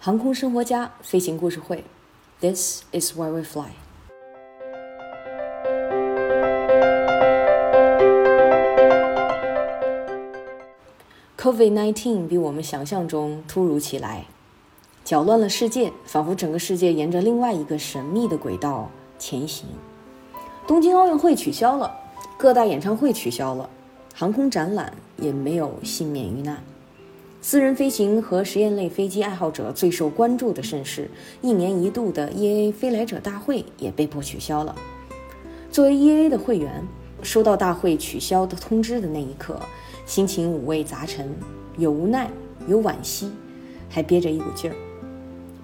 航空生活家飞行故事会，This is why we fly。COVID-19 比我们想象中突如其来，搅乱了世界，仿佛整个世界沿着另外一个神秘的轨道前行。东京奥运会取消了，各大演唱会取消了，航空展览也没有幸免于难。私人飞行和实验类飞机爱好者最受关注的盛事，一年一度的 EAA 飞来者大会也被迫取消了。作为 EAA 的会员，收到大会取消的通知的那一刻，心情五味杂陈，有无奈，有惋惜，还憋着一股劲儿。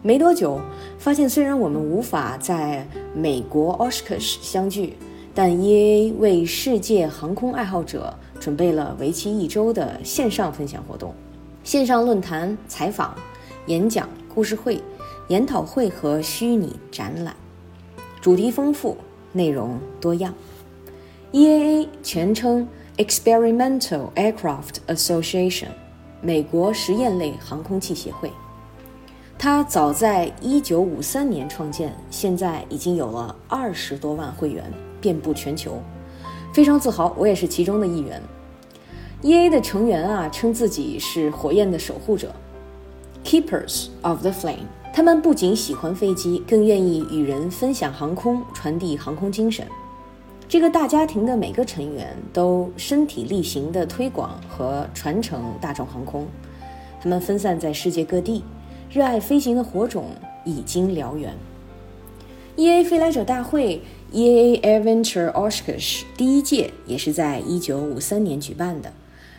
没多久，发现虽然我们无法在美国 Oshkosh 相聚，但 EAA 为世界航空爱好者准备了为期一周的线上分享活动。线上论坛、采访、演讲、故事会、研讨会和虚拟展览，主题丰富，内容多样。EAA 全称 Experimental Aircraft Association，美国实验类航空器协会。它早在1953年创建，现在已经有了二十多万会员，遍布全球，非常自豪，我也是其中的一员。E.A. 的成员啊，称自己是火焰的守护者，Keepers of the Flame。他们不仅喜欢飞机，更愿意与人分享航空，传递航空精神。这个大家庭的每个成员都身体力行地推广和传承大众航空。他们分散在世界各地，热爱飞行的火种已经燎原。E.A. 飞来者大会 （E.A. Adventure Oshkosh） 第一届也是在1953年举办的。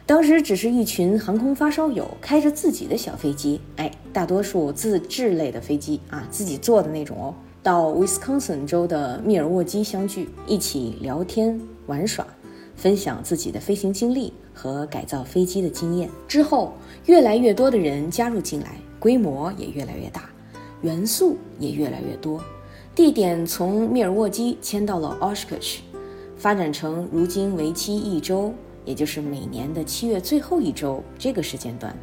当时只是一群航空发烧友，开着自己的小飞机，哎，大多数自制类的飞机啊，自己做的那种哦，到 Wisconsin 州的密尔沃基相聚，一起聊天玩耍，分享自己的飞行经历和改造飞机的经验。之后，越来越多的人加入进来，规模也越来越大，元素也越来越多，地点从密尔沃基迁到了 Oshkosh，发展成如今为期一周。也就是每年的七月最后一周这个时间段，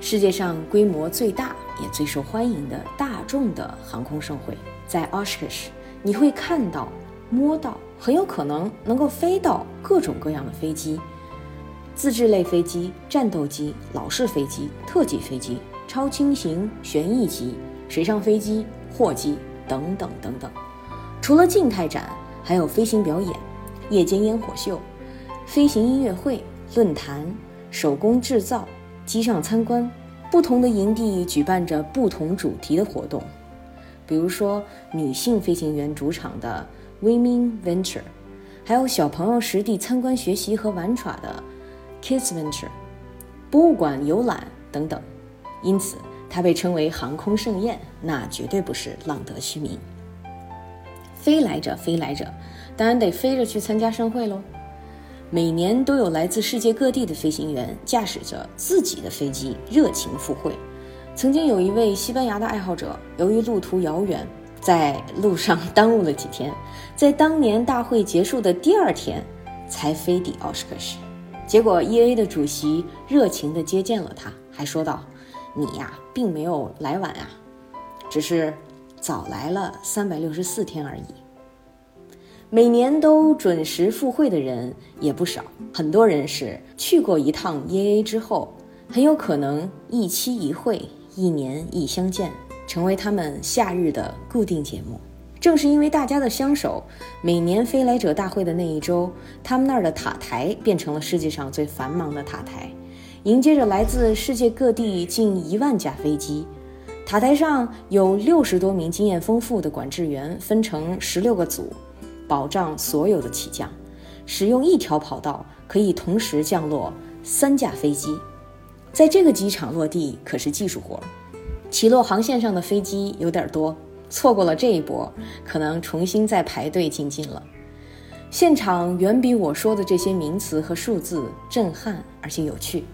世界上规模最大也最受欢迎的大众的航空盛会，在 Oshkosh，你会看到、摸到，很有可能能够飞到各种各样的飞机，自制类飞机、战斗机、老式飞机、特技飞机、超轻型旋翼机、水上飞机、货机等等等等。除了静态展，还有飞行表演、夜间烟火秀。飞行音乐会、论坛、手工制造、机上参观，不同的营地举办着不同主题的活动，比如说女性飞行员主场的 Women Venture，还有小朋友实地参观学习和玩耍的 Kids Venture，博物馆游览等等。因此，它被称为航空盛宴，那绝对不是浪得虚名。飞来者，飞来者，当然得飞着去参加盛会喽。每年都有来自世界各地的飞行员驾驶着自己的飞机热情赴会。曾经有一位西班牙的爱好者，由于路途遥远，在路上耽误了几天，在当年大会结束的第二天才飞抵奥什克什。结果 E.A. 的主席热情地接见了他，还说道：“你呀，并没有来晚啊，只是早来了三百六十四天而已。”每年都准时赴会的人也不少，很多人是去过一趟 EAA 之后，很有可能一期一会，一年一相见，成为他们夏日的固定节目。正是因为大家的相守，每年飞来者大会的那一周，他们那儿的塔台变成了世界上最繁忙的塔台，迎接着来自世界各地近一万架飞机。塔台上有六十多名经验丰富的管制员，分成十六个组。保障所有的起降，使用一条跑道可以同时降落三架飞机，在这个机场落地可是技术活。起落航线上的飞机有点多，错过了这一波，可能重新再排队进进了。现场远比我说的这些名词和数字震撼而且有趣，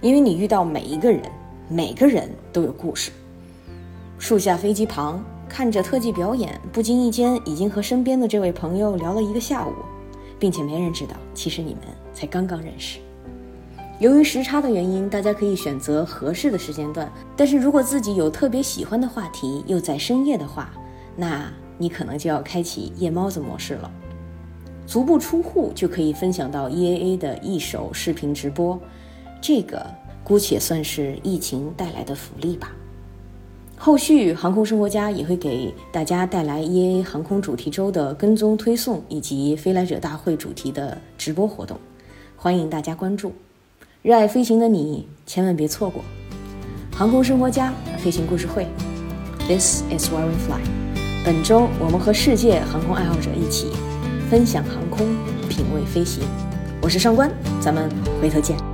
因为你遇到每一个人，每个人都有故事。树下飞机旁。看着特技表演，不经意间已经和身边的这位朋友聊了一个下午，并且没人知道，其实你们才刚刚认识。由于时差的原因，大家可以选择合适的时间段。但是如果自己有特别喜欢的话题，又在深夜的话，那你可能就要开启夜猫子模式了。足不出户就可以分享到 EAA 的一首视频直播，这个姑且算是疫情带来的福利吧。后续航空生活家也会给大家带来 EAA 航空主题周的跟踪推送以及飞来者大会主题的直播活动，欢迎大家关注。热爱飞行的你，千万别错过航空生活家飞行故事会。This is where we fly。本周我们和世界航空爱好者一起分享航空，品味飞行。我是上官，咱们回头见。